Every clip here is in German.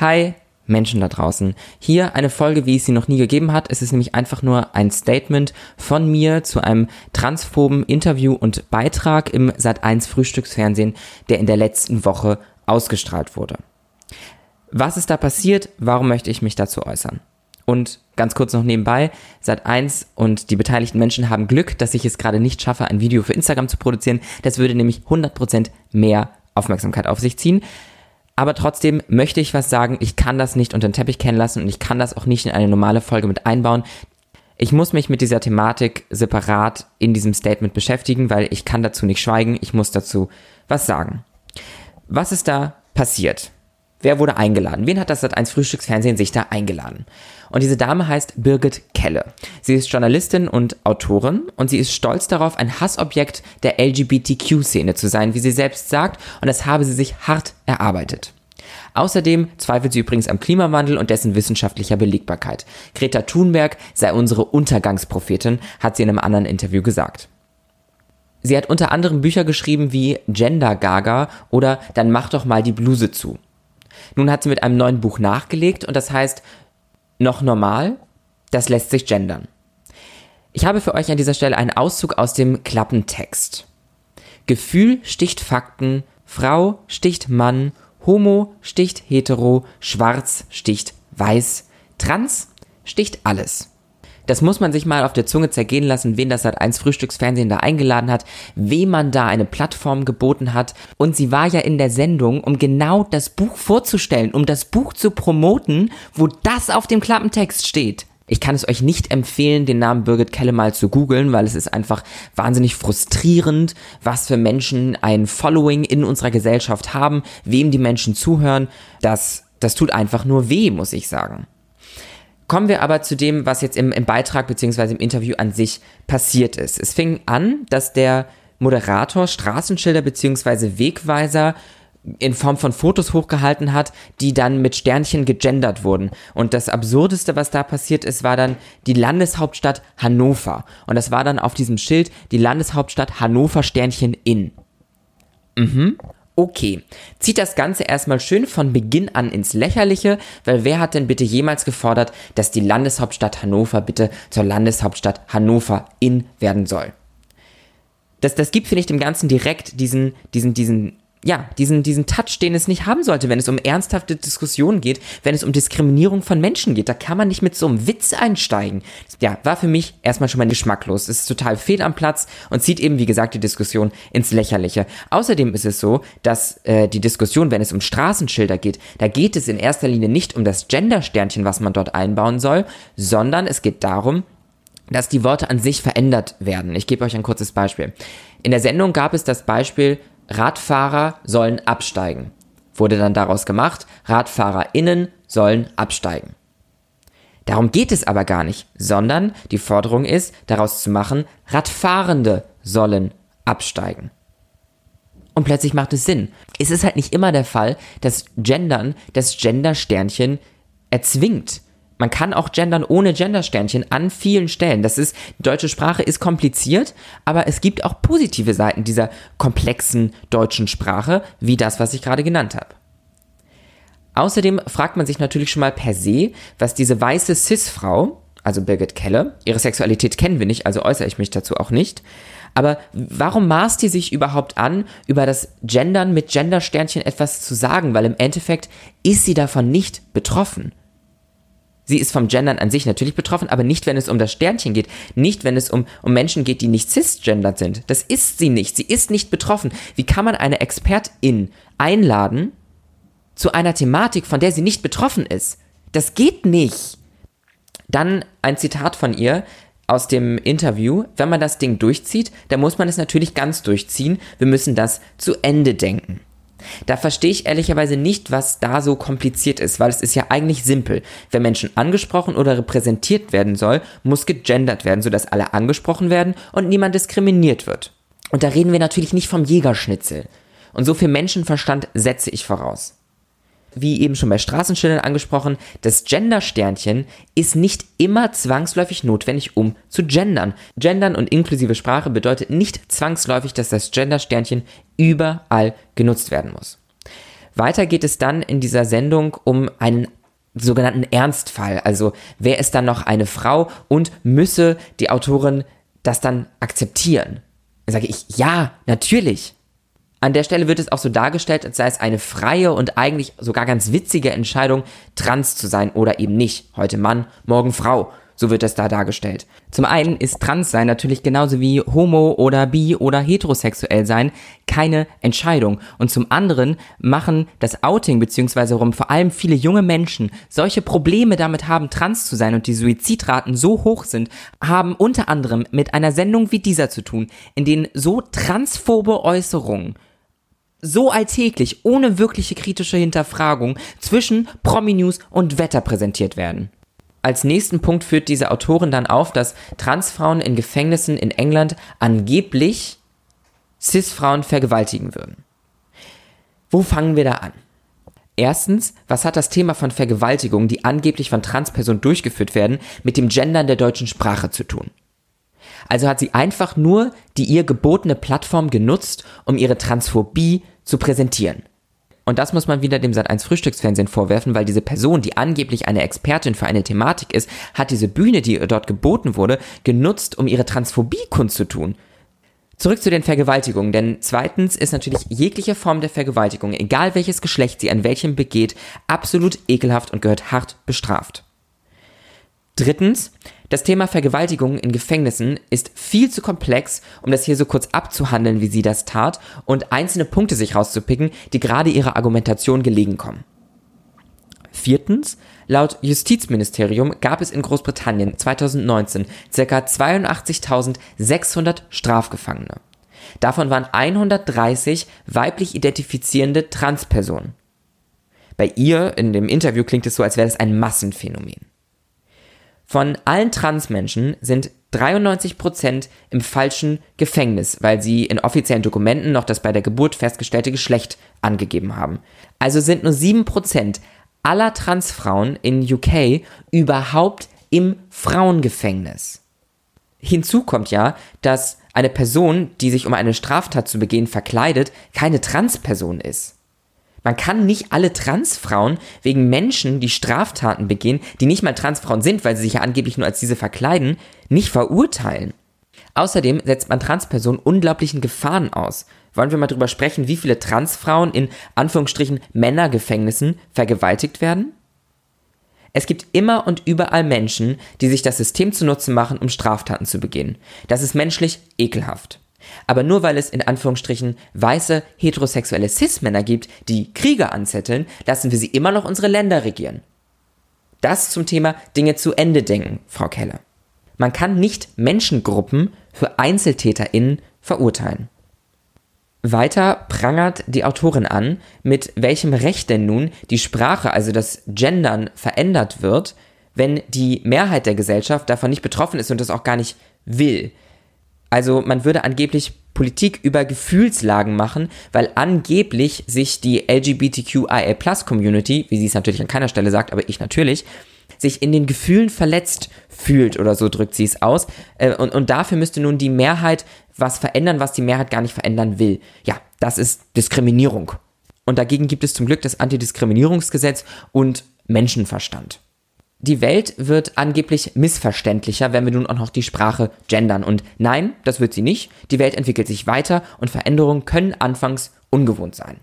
Hi, Menschen da draußen. Hier eine Folge, wie es sie noch nie gegeben hat. Es ist nämlich einfach nur ein Statement von mir zu einem transphoben Interview und Beitrag im Sat1 Frühstücksfernsehen, der in der letzten Woche ausgestrahlt wurde. Was ist da passiert? Warum möchte ich mich dazu äußern? Und ganz kurz noch nebenbei, Sat1 und die beteiligten Menschen haben Glück, dass ich es gerade nicht schaffe, ein Video für Instagram zu produzieren. Das würde nämlich 100% mehr Aufmerksamkeit auf sich ziehen. Aber trotzdem möchte ich was sagen, ich kann das nicht unter den Teppich kennen lassen und ich kann das auch nicht in eine normale Folge mit einbauen. Ich muss mich mit dieser Thematik separat in diesem Statement beschäftigen, weil ich kann dazu nicht schweigen, ich muss dazu was sagen. Was ist da passiert? Wer wurde eingeladen? Wen hat das Sat1 Frühstücksfernsehen sich da eingeladen? Und diese Dame heißt Birgit Kelle. Sie ist Journalistin und Autorin und sie ist stolz darauf, ein Hassobjekt der LGBTQ-Szene zu sein, wie sie selbst sagt, und das habe sie sich hart erarbeitet. Außerdem zweifelt sie übrigens am Klimawandel und dessen wissenschaftlicher Belegbarkeit. Greta Thunberg sei unsere Untergangsprophetin, hat sie in einem anderen Interview gesagt. Sie hat unter anderem Bücher geschrieben wie Gender Gaga oder Dann mach doch mal die Bluse zu. Nun hat sie mit einem neuen Buch nachgelegt und das heißt noch normal, das lässt sich gendern. Ich habe für euch an dieser Stelle einen Auszug aus dem Klappentext. Gefühl sticht Fakten, Frau sticht Mann, Homo sticht hetero, schwarz sticht weiß, trans sticht alles. Das muss man sich mal auf der Zunge zergehen lassen, wen das seit 1 Frühstücksfernsehen da eingeladen hat, wem man da eine Plattform geboten hat. Und sie war ja in der Sendung, um genau das Buch vorzustellen, um das Buch zu promoten, wo das auf dem Klappentext steht. Ich kann es euch nicht empfehlen, den Namen Birgit Kelle mal zu googeln, weil es ist einfach wahnsinnig frustrierend, was für Menschen ein Following in unserer Gesellschaft haben, wem die Menschen zuhören. Das, das tut einfach nur weh, muss ich sagen. Kommen wir aber zu dem, was jetzt im, im Beitrag bzw. im Interview an sich passiert ist. Es fing an, dass der Moderator Straßenschilder bzw. Wegweiser in Form von Fotos hochgehalten hat, die dann mit Sternchen gegendert wurden. Und das Absurdeste, was da passiert ist, war dann die Landeshauptstadt Hannover. Und das war dann auf diesem Schild die Landeshauptstadt Hannover Sternchen in. Mhm. Okay, zieht das Ganze erstmal schön von Beginn an ins Lächerliche, weil wer hat denn bitte jemals gefordert, dass die Landeshauptstadt Hannover bitte zur Landeshauptstadt Hannover in werden soll? Das, das gibt, finde ich, dem Ganzen direkt diesen, diesen, diesen ja, diesen, diesen Touch, den es nicht haben sollte, wenn es um ernsthafte Diskussionen geht, wenn es um Diskriminierung von Menschen geht. Da kann man nicht mit so einem Witz einsteigen. Ja, war für mich erstmal schon mal geschmacklos. Es ist total fehl am Platz und zieht eben, wie gesagt, die Diskussion ins Lächerliche. Außerdem ist es so, dass äh, die Diskussion, wenn es um Straßenschilder geht, da geht es in erster Linie nicht um das Gender-Sternchen, was man dort einbauen soll, sondern es geht darum, dass die Worte an sich verändert werden. Ich gebe euch ein kurzes Beispiel. In der Sendung gab es das Beispiel, Radfahrer sollen absteigen. Wurde dann daraus gemacht, RadfahrerInnen sollen absteigen. Darum geht es aber gar nicht, sondern die Forderung ist, daraus zu machen, Radfahrende sollen absteigen. Und plötzlich macht es Sinn. Es ist halt nicht immer der Fall, dass Gendern das Gender-Sternchen erzwingt. Man kann auch gendern ohne Gendersternchen an vielen Stellen. Das ist, die deutsche Sprache ist kompliziert, aber es gibt auch positive Seiten dieser komplexen deutschen Sprache, wie das, was ich gerade genannt habe. Außerdem fragt man sich natürlich schon mal per se, was diese weiße Cis-Frau, also Birgit Kelle, ihre Sexualität kennen wir nicht, also äußere ich mich dazu auch nicht, aber warum maßt die sich überhaupt an, über das Gendern mit Gendersternchen etwas zu sagen? Weil im Endeffekt ist sie davon nicht betroffen. Sie ist vom Gendern an sich natürlich betroffen, aber nicht, wenn es um das Sternchen geht. Nicht, wenn es um, um Menschen geht, die nicht cisgendert sind. Das ist sie nicht. Sie ist nicht betroffen. Wie kann man eine Expertin einladen zu einer Thematik, von der sie nicht betroffen ist? Das geht nicht. Dann ein Zitat von ihr aus dem Interview. Wenn man das Ding durchzieht, dann muss man es natürlich ganz durchziehen. Wir müssen das zu Ende denken. Da verstehe ich ehrlicherweise nicht, was da so kompliziert ist, weil es ist ja eigentlich simpel. Wenn Menschen angesprochen oder repräsentiert werden soll, muss gegendert werden, sodass alle angesprochen werden und niemand diskriminiert wird. Und da reden wir natürlich nicht vom Jägerschnitzel. Und so viel Menschenverstand setze ich voraus wie eben schon bei Straßenschildern angesprochen, das Gender-Sternchen ist nicht immer zwangsläufig notwendig, um zu gendern. Gendern und inklusive Sprache bedeutet nicht zwangsläufig, dass das Gender-Sternchen überall genutzt werden muss. Weiter geht es dann in dieser Sendung um einen sogenannten Ernstfall. Also wer ist dann noch eine Frau und müsse die Autorin das dann akzeptieren? Dann sage ich, ja, natürlich. An der Stelle wird es auch so dargestellt, als sei es eine freie und eigentlich sogar ganz witzige Entscheidung, trans zu sein oder eben nicht. Heute Mann, morgen Frau. So wird es da dargestellt. Zum einen ist Transsein natürlich genauso wie homo oder bi oder heterosexuell sein keine Entscheidung. Und zum anderen machen das Outing beziehungsweise warum vor allem viele junge Menschen solche Probleme damit haben, trans zu sein und die Suizidraten so hoch sind, haben unter anderem mit einer Sendung wie dieser zu tun, in denen so transphobe Äußerungen so alltäglich, ohne wirkliche kritische Hinterfragung zwischen Promi-News und Wetter präsentiert werden. Als nächsten Punkt führt diese Autorin dann auf, dass Transfrauen in Gefängnissen in England angeblich Cis-Frauen vergewaltigen würden. Wo fangen wir da an? Erstens, was hat das Thema von Vergewaltigung, die angeblich von Transpersonen durchgeführt werden, mit dem Gendern der deutschen Sprache zu tun? Also hat sie einfach nur die ihr gebotene Plattform genutzt, um ihre Transphobie zu präsentieren. Und das muss man wieder dem Sat1 Frühstücksfernsehen vorwerfen, weil diese Person, die angeblich eine Expertin für eine Thematik ist, hat diese Bühne, die ihr dort geboten wurde, genutzt, um ihre Transphobie kundzutun. Zurück zu den Vergewaltigungen, denn zweitens ist natürlich jegliche Form der Vergewaltigung, egal welches Geschlecht sie an welchem begeht, absolut ekelhaft und gehört hart bestraft. Drittens, das Thema Vergewaltigung in Gefängnissen ist viel zu komplex, um das hier so kurz abzuhandeln, wie sie das tat, und einzelne Punkte sich rauszupicken, die gerade ihrer Argumentation gelegen kommen. Viertens, laut Justizministerium gab es in Großbritannien 2019 ca. 82.600 Strafgefangene. Davon waren 130 weiblich identifizierende Transpersonen. Bei ihr in dem Interview klingt es so, als wäre es ein Massenphänomen. Von allen Transmenschen sind 93% im falschen Gefängnis, weil sie in offiziellen Dokumenten noch das bei der Geburt festgestellte Geschlecht angegeben haben. Also sind nur 7% aller Transfrauen in UK überhaupt im Frauengefängnis. Hinzu kommt ja, dass eine Person, die sich um eine Straftat zu begehen verkleidet, keine Transperson ist. Man kann nicht alle Transfrauen wegen Menschen, die Straftaten begehen, die nicht mal Transfrauen sind, weil sie sich ja angeblich nur als diese verkleiden, nicht verurteilen. Außerdem setzt man Transpersonen unglaublichen Gefahren aus. Wollen wir mal drüber sprechen, wie viele Transfrauen in Anführungsstrichen Männergefängnissen vergewaltigt werden? Es gibt immer und überall Menschen, die sich das System zunutze machen, um Straftaten zu begehen. Das ist menschlich ekelhaft. Aber nur weil es in Anführungsstrichen weiße heterosexuelle Cis-Männer gibt, die Kriege anzetteln, lassen wir sie immer noch unsere Länder regieren. Das zum Thema Dinge zu Ende denken, Frau Keller. Man kann nicht Menschengruppen für EinzeltäterInnen verurteilen. Weiter prangert die Autorin an, mit welchem Recht denn nun die Sprache, also das Gendern, verändert wird, wenn die Mehrheit der Gesellschaft davon nicht betroffen ist und das auch gar nicht will. Also man würde angeblich Politik über Gefühlslagen machen, weil angeblich sich die LGBTQIA-Plus-Community, wie sie es natürlich an keiner Stelle sagt, aber ich natürlich, sich in den Gefühlen verletzt fühlt oder so drückt sie es aus. Äh, und, und dafür müsste nun die Mehrheit was verändern, was die Mehrheit gar nicht verändern will. Ja, das ist Diskriminierung. Und dagegen gibt es zum Glück das Antidiskriminierungsgesetz und Menschenverstand. Die Welt wird angeblich missverständlicher, wenn wir nun auch noch die Sprache gendern. Und nein, das wird sie nicht. Die Welt entwickelt sich weiter und Veränderungen können anfangs ungewohnt sein.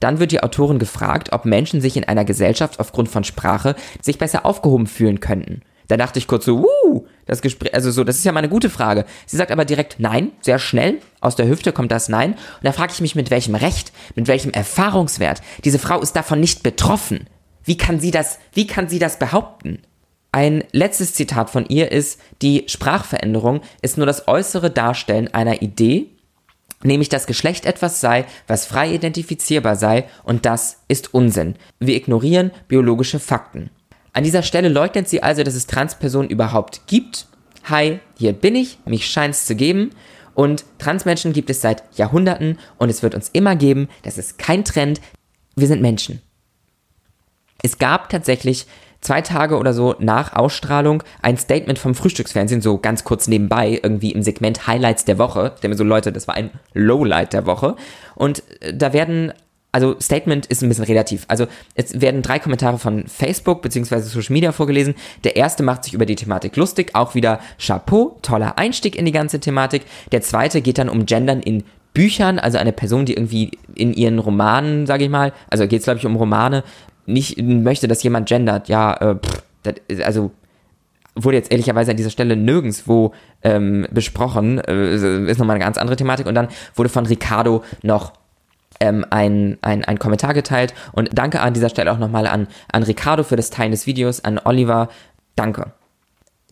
Dann wird die Autorin gefragt, ob Menschen sich in einer Gesellschaft aufgrund von Sprache sich besser aufgehoben fühlen könnten. Da dachte ich kurz so, uh, das Gespräch, also so, das ist ja mal eine gute Frage. Sie sagt aber direkt nein, sehr schnell, aus der Hüfte kommt das Nein. Und da frage ich mich, mit welchem Recht, mit welchem Erfahrungswert. Diese Frau ist davon nicht betroffen. Wie kann sie das, wie kann sie das behaupten? Ein letztes Zitat von ihr ist, die Sprachveränderung ist nur das äußere Darstellen einer Idee, nämlich dass Geschlecht etwas sei, was frei identifizierbar sei, und das ist Unsinn. Wir ignorieren biologische Fakten. An dieser Stelle leugnet sie also, dass es Transpersonen überhaupt gibt. Hi, hier bin ich, mich scheint's zu geben. Und Transmenschen gibt es seit Jahrhunderten und es wird uns immer geben. Das ist kein Trend. Wir sind Menschen. Es gab tatsächlich zwei Tage oder so nach Ausstrahlung ein Statement vom Frühstücksfernsehen, so ganz kurz nebenbei, irgendwie im Segment Highlights der Woche. Ich denke mir so, Leute, das war ein Lowlight der Woche. Und äh, da werden also Statement ist ein bisschen relativ. Also es werden drei Kommentare von Facebook bzw. Social Media vorgelesen. Der erste macht sich über die Thematik lustig, auch wieder Chapeau, toller Einstieg in die ganze Thematik. Der zweite geht dann um Gendern in Büchern, also eine Person, die irgendwie in ihren Romanen, sage ich mal, also geht es glaube ich um Romane, nicht möchte, dass jemand gendert. Ja, äh, pff, das, also wurde jetzt ehrlicherweise an dieser Stelle nirgendwo ähm, besprochen, äh, ist nochmal eine ganz andere Thematik. Und dann wurde von Ricardo noch ähm, ein, ein, ein Kommentar geteilt. Und danke an dieser Stelle auch nochmal an, an Ricardo für das Teilen des Videos, an Oliver, danke.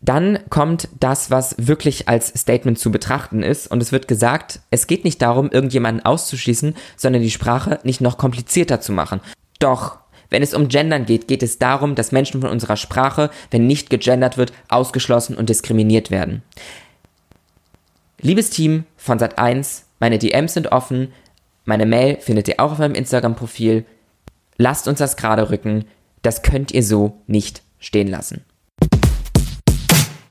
Dann kommt das, was wirklich als Statement zu betrachten ist. Und es wird gesagt, es geht nicht darum, irgendjemanden auszuschließen, sondern die Sprache nicht noch komplizierter zu machen. Doch wenn es um Gendern geht, geht es darum, dass Menschen von unserer Sprache, wenn nicht gegendert wird, ausgeschlossen und diskriminiert werden. Liebes Team von Sat1, meine DMs sind offen, meine Mail findet ihr auch auf meinem Instagram-Profil. Lasst uns das gerade rücken, das könnt ihr so nicht stehen lassen.